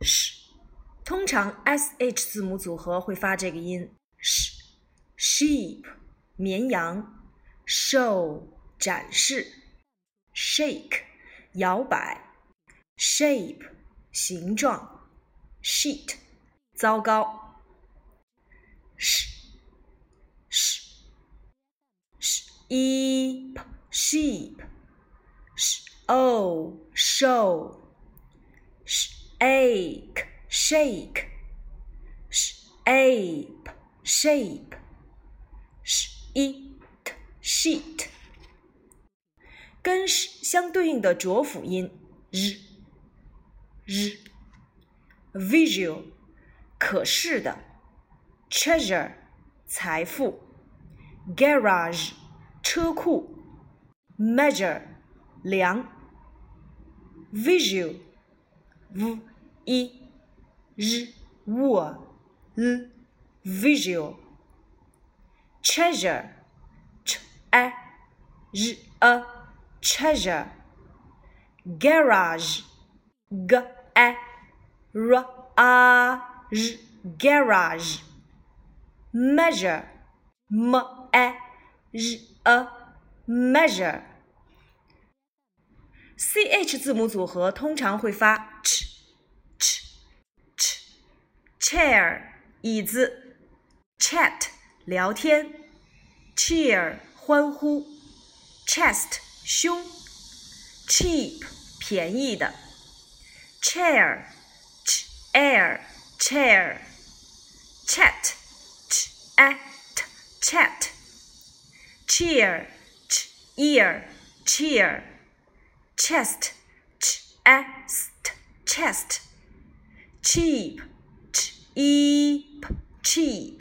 sh，通常 sh 字母组合会发这个音 sh。sheep 绵羊，show 展示，shake 摇摆，shape 形状，sheet 糟糕 sh，sh，sh，e p，sheep，sh o show shake shake shape shape sheet sheet 跟相对应的浊辅音 r r visual 可视的 treasure 财富 garage 车库 measure 量 visual v 一日 w l visual treasure ch a r a treasure garage g a r a r garage measure m a r a measure ch 字母组合通常会发 ch chair 椅子 chat 聊天，cheer 欢呼，chest 胸，cheap 便宜的，chair ch air chair chat ch at chat cheer ch ear cheer chest ch est chest cheap E P cheap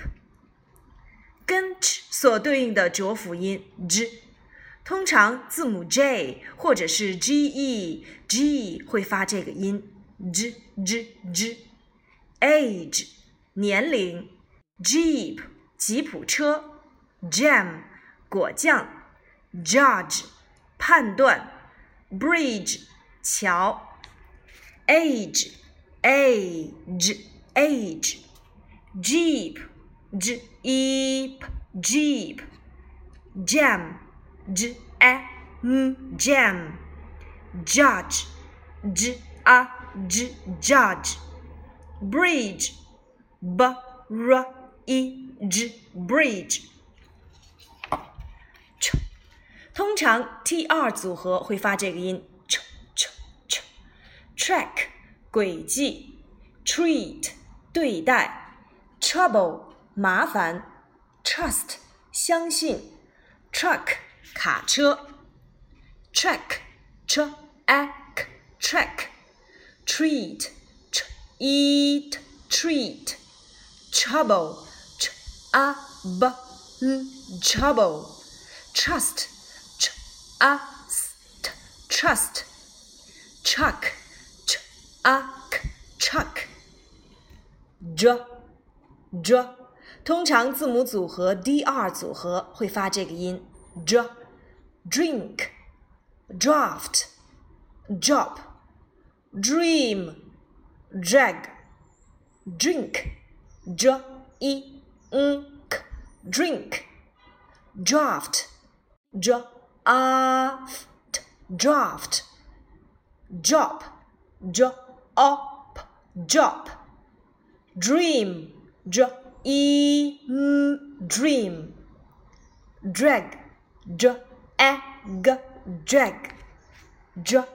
跟 ch 所对应的浊辅音 j，通常字母 j 或者是 ge g 会发这个音 j j j。age 年龄，jeep 吉普车，jam 果酱，judge 判断，bridge 桥，age age age jeep j e p jeep jam j a m jam judge j a j judge bridge b r e g bridge 通常 t 二组合会发这个音 ch ch ch track 轨迹 treat 对待 trouble 麻烦，trust 相信，truck 卡车，track tr a k track treat t eat treat trouble t a b l trouble trust t a s t trust chuck t a k chuck dr dr 通常字母组合 d 二组合会发这个音 dr drink draft drop dream drag drink dr i n k drink draft dr a f t draft drop dr o p drop dream. Dr e m dream. Drag. D a g. Drag. Dr